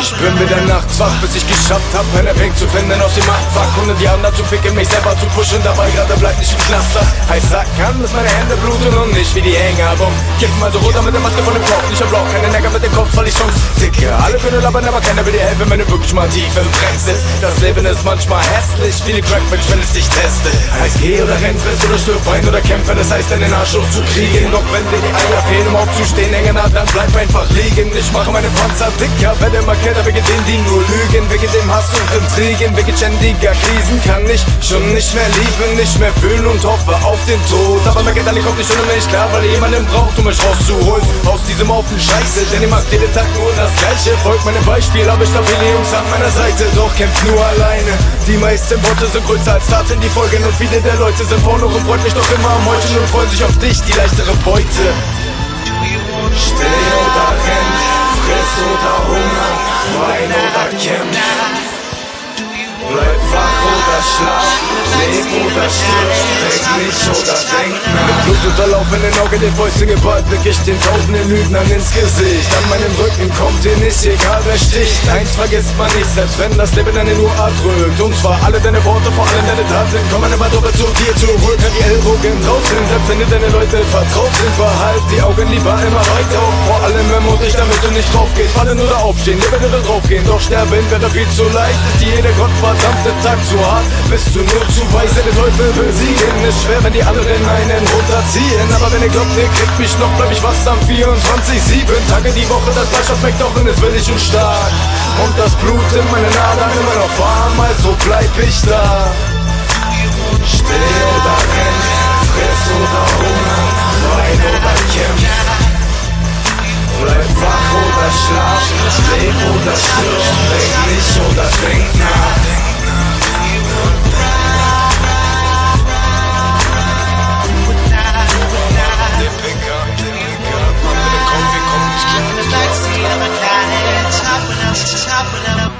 Ich bin wieder nachts wach, bis ich geschafft hab, einen Weg zu finden aus dem Abfuck. 100 Jahren dazu ficken, mich selber zu pushen, dabei gerade bleibt nicht im Cluster. Heiß sagen kann, dass meine Hände bluten und nicht wie die Hängerbomben. Kiffen also runter mit der Maske von dem Block, nicht am Block, keine Necker mit dem Kopf, weil ich Songs ticke. Alle können labern, aber keiner will dir helfen, wenn du wirklich mal tief im Dreck sitzt. Das Leben ist manchmal hässlich, viele Crackbacks, wenn es dich testet. Heißt geh oder rennst, willst oder stirb, wein oder kämpfe, das heißt deinen Arsch hochzukriegen. Doch wenn dir die Eier fehlen, um aufzustehen, hängen an, dann bleib einfach liegen. Ich mache meine Panzer dicker, werde immer kälter, wegen denen, die nur lügen, wegen dem Hass und Intrigen, wegen ständiger Krisen kann ich schon nicht mehr lieben, nicht mehr fühlen und hoffe auf den Tod. Aber Gedanke kommt nicht ohne mich klar, weil ihr jemanden braucht, um mich rauszuholen aus diesem Haufen Scheiße. Denn ihr macht jeden Tag nur das Gleiche, folgt meinem Beispiel, habe ich stabile Jungs an meiner Seite, doch kämpft nur alleine. Die meisten Worte sind größer als Taten, die folgen und viele der Leute sind vorne und freut mich doch immer am Heucheln und freuen sich auf dich, die leichtere Beute. Ορατή, μπλεύω τα κόμματα, λεφτά ορατή, λεφτά ορατή, λεφτά ορατή, denk nach. Mit blutunterlaufenden Augen, den Fäusten geballt, blick ich den tausenden Lügnern ins Gesicht. An meinem Rücken kommt dir nicht egal, wer sticht. Eins vergisst man nicht, selbst wenn das Leben eine nur drückt. Und zwar alle deine Worte, vor allem deine Taten, kommen immer doppelt zu dir zurück. Wenn die Ellbogen draußen, selbst wenn dir deine Leute vertraut sind, behalt die Augen lieber immer weit auf. Vor allem wenn mutig, damit du nicht drauf gehst. Fallen oder aufstehen, leben oder draufgehen. Doch sterben wäre viel zu leicht, ist jeder gottverdammte Tag zu hart. Nur zu weise, der Teufel will siegen. Ist schwer, wenn die anderen einen runterziehen. Aber wenn ihr glaubt, ihr kriegt mich noch, bleib ich wachsam 24-7 Tage die Woche, das Fleisch auf McDochen ist willig und stark. Und das Blut in meinen Adern immer noch warm, also bleib ich da. Steh oder renn, friss oder Hunger, wein oder kämpf. Bleib wach oder schlaf, leb oder stirb, denk nicht else is happening.